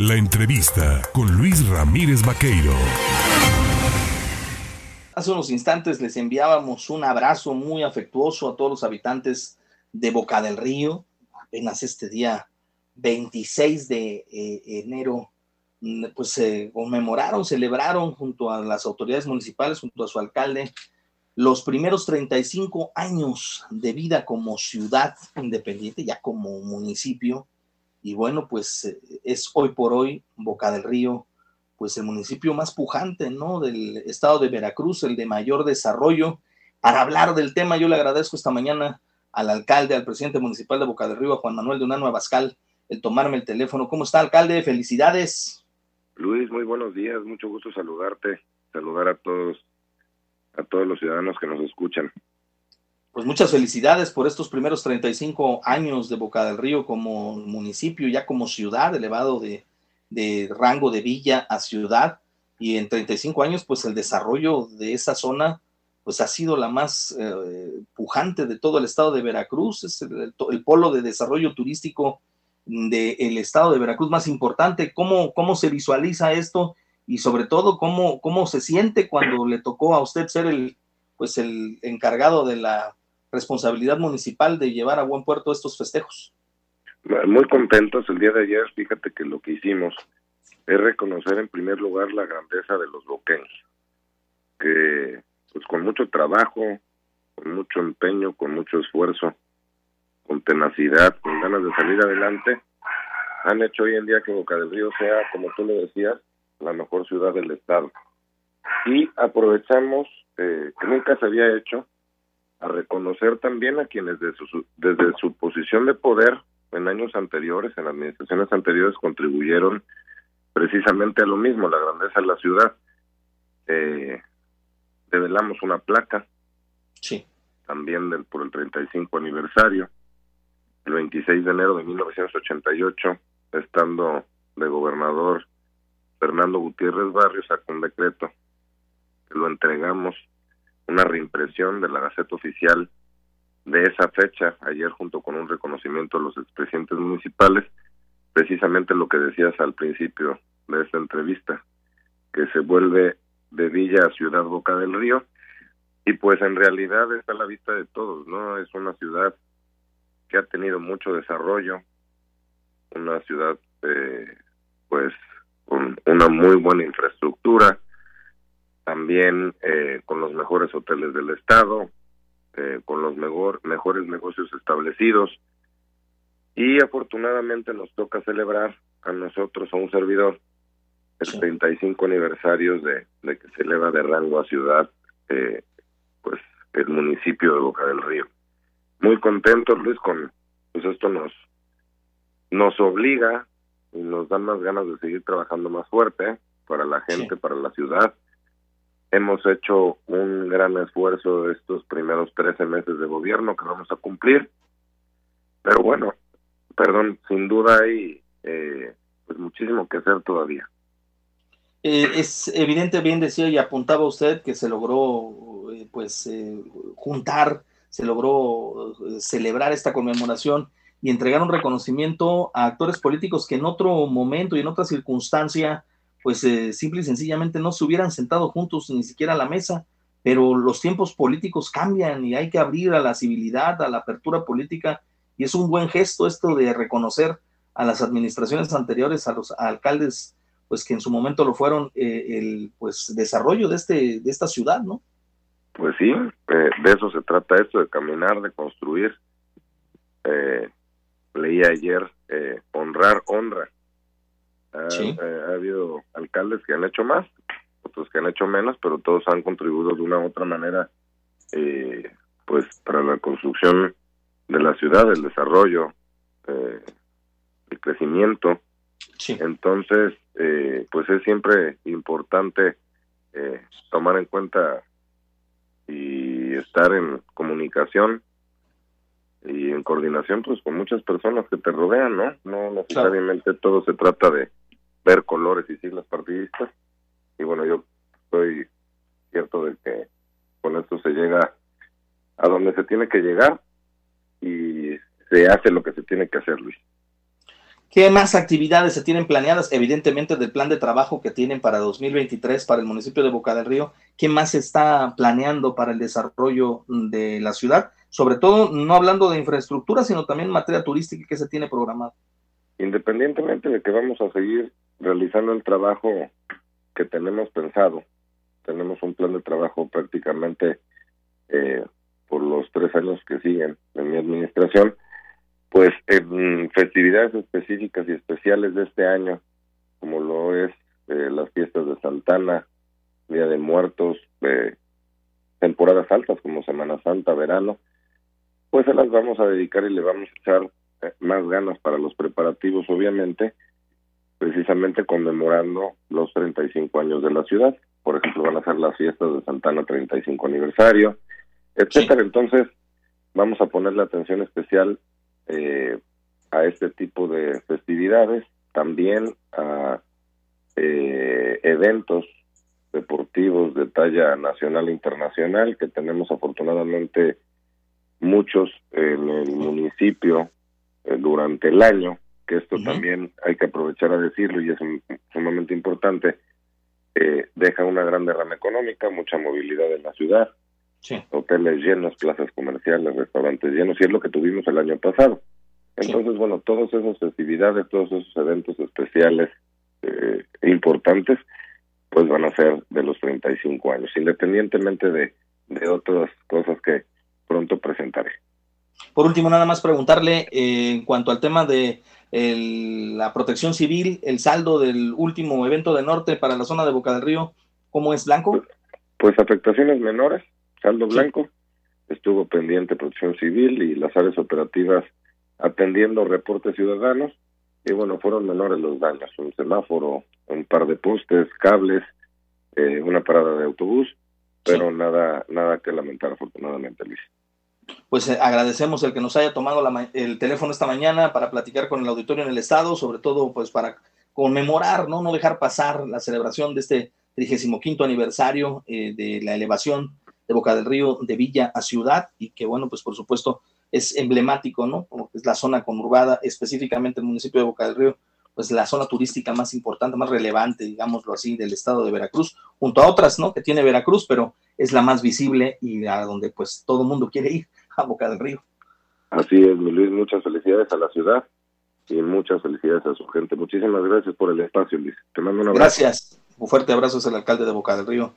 La entrevista con Luis Ramírez Vaqueiro. Hace unos instantes les enviábamos un abrazo muy afectuoso a todos los habitantes de Boca del Río. Apenas este día 26 de eh, enero, mm, pues se conmemoraron, celebraron junto a las autoridades municipales, junto a su alcalde, los primeros 35 años de vida como ciudad independiente, ya como municipio y bueno, pues eh, es hoy por hoy Boca del Río, pues el municipio más pujante, ¿no? Del estado de Veracruz, el de mayor desarrollo. Para hablar del tema, yo le agradezco esta mañana al alcalde, al presidente municipal de Boca del Río, a Juan Manuel de Unano Abascal, el tomarme el teléfono. ¿Cómo está, alcalde? Felicidades. Luis, muy buenos días, mucho gusto saludarte, saludar a todos, a todos los ciudadanos que nos escuchan pues muchas felicidades por estos primeros 35 años de Boca del Río como municipio, ya como ciudad, elevado de, rango de villa a ciudad. Y en 35 años, pues el desarrollo de esa zona, pues ha sido la más eh, pujante de todo el estado de Veracruz. Es el, polo de desarrollo turístico del estado de Veracruz más importante. ¿Cómo, ¿Cómo se visualiza esto? Y sobre todo, ¿cómo, ¿cómo se siente cuando le tocó a usted ser el, pues el encargado de la responsabilidad municipal de llevar a buen puerto estos festejos. Muy contentos el día de ayer, fíjate que lo que hicimos es reconocer en primer lugar la grandeza de los boqueños, que pues con mucho trabajo, con mucho empeño, con mucho esfuerzo, con tenacidad, con ganas de salir adelante, han hecho hoy en día que Boca del Río sea, como tú le decías, la mejor ciudad del estado. Y aprovechamos, eh, que nunca se había hecho, a reconocer también a quienes desde su, desde su posición de poder en años anteriores, en administraciones anteriores, contribuyeron precisamente a lo mismo, la grandeza de la ciudad. Eh, develamos una placa, sí. también del, por el 35 aniversario, el 26 de enero de 1988, estando de gobernador Fernando Gutiérrez Barrios, sacó un decreto que lo entregamos una reimpresión de la Gaceta Oficial de esa fecha, ayer junto con un reconocimiento a los expresidentes municipales, precisamente lo que decías al principio de esta entrevista, que se vuelve de Villa a Ciudad Boca del Río, y pues en realidad está a la vista de todos, ¿no? Es una ciudad que ha tenido mucho desarrollo, una ciudad eh, pues con una muy buena infraestructura, también eh, con los mejores hoteles del estado, eh, con los mejor, mejores negocios establecidos. Y afortunadamente nos toca celebrar a nosotros, a un servidor, el 35 aniversario de, de, que se eleva de rango a ciudad, eh, pues el municipio de Boca del Río. Muy contentos, Luis, con pues esto nos nos obliga y nos dan más ganas de seguir trabajando más fuerte para la gente, para la ciudad Hemos hecho un gran esfuerzo estos primeros 13 meses de gobierno que vamos a cumplir. Pero bueno, perdón, sin duda hay eh, pues muchísimo que hacer todavía. Eh, es evidente, bien decía y apuntaba usted que se logró eh, pues juntar, se logró celebrar esta conmemoración y entregar un reconocimiento a actores políticos que en otro momento y en otra circunstancia pues eh, simple y sencillamente no se hubieran sentado juntos ni siquiera a la mesa, pero los tiempos políticos cambian y hay que abrir a la civilidad, a la apertura política, y es un buen gesto esto de reconocer a las administraciones anteriores, a los alcaldes, pues que en su momento lo fueron, eh, el pues desarrollo de, este, de esta ciudad, ¿no? Pues sí, eh, de eso se trata esto, de caminar, de construir. leí ayer, honrar, honra eh, ha, habido alcaldes que han hecho más, otros que han hecho menos, pero todos han contribuido de una u otra manera, eh, pues para la construcción de la ciudad, el desarrollo, eh, el crecimiento. Entonces, pues es siempre importante tomar en cuenta y estar en comunicación y en coordinación pues con muchas personas que te rodean, ¿no? No necesariamente todo se trata de ver colores y siglas partidistas. Y bueno, yo estoy cierto de que con esto se llega a donde se tiene que llegar y se hace lo que se tiene que hacer, Luis. ¿Qué más actividades se tienen planeadas? Evidentemente del plan de trabajo que tienen para 2023 para el municipio de Boca del Río. ¿Qué más se está planeando para el desarrollo de la ciudad? Sobre todo, no hablando de infraestructura, sino también materia turística que se tiene programado. Independientemente de que vamos a seguir realizando el trabajo que tenemos pensado, tenemos un plan de trabajo prácticamente eh, por los tres años que siguen en mi administración, pues en festividades específicas y especiales de este año, como lo es eh, las fiestas de Santana, Día de Muertos, eh, temporadas altas como Semana Santa, verano, pues se las vamos a dedicar y le vamos a echar eh, más ganas para los preparativos, obviamente, precisamente conmemorando los 35 años de la ciudad. Por ejemplo, van a ser las fiestas de Santana 35 aniversario, etcétera. Entonces, vamos a ponerle atención especial eh, a este tipo de festividades, también a eh, eventos deportivos de talla nacional e internacional, que tenemos afortunadamente muchos en el municipio eh, durante el año, que esto también hay que aprovechar a decirlo y es sumamente importante, deja una gran derrama económica, mucha movilidad en la ciudad, hoteles llenos, plazas comerciales, restaurantes llenos, y es lo que tuvimos el año pasado. Entonces, bueno, todas esas festividades, todos esos eventos especiales eh, importantes, pues van a ser de los 35 años, independientemente de, de otras cosas que pronto presentaré. Por último, nada más preguntarle eh, en cuanto al tema de la protección civil, el saldo del último evento de norte para la zona de Boca del Río, ¿cómo es blanco? Pues, pues afectaciones menores, saldo blanco, estuvo pendiente protección civil y las áreas operativas atendiendo reportes ciudadanos y bueno, fueron menores los daños, un semáforo, un par de postes, cables, eh, una parada de autobús, pero nada nada que lamentar afortunadamente, Luis. Pues eh, agradecemos el que nos haya tomado el teléfono esta mañana para platicar con el auditorio en el estado, sobre todo pues para conmemorar, no no dejar pasar la celebración de este 35 aniversario eh, de la elevación de Boca del Río de Villa a Ciudad y que bueno, pues por supuesto es emblemático, ¿no? Como es la zona conurbada, específicamente el municipio de Boca del Río, pues la zona turística más importante, más relevante, digámoslo así, del estado de Veracruz, junto a otras, ¿no? Que tiene Veracruz, pero es la más visible y a donde pues todo el mundo quiere ir, a Boca del Río. Así es, mi Luis, muchas felicidades a la ciudad y muchas felicidades a su gente. Muchísimas gracias por el espacio, Luis. Te mando un abrazo. Gracias. Un fuerte abrazo es el alcalde de Boca del Río,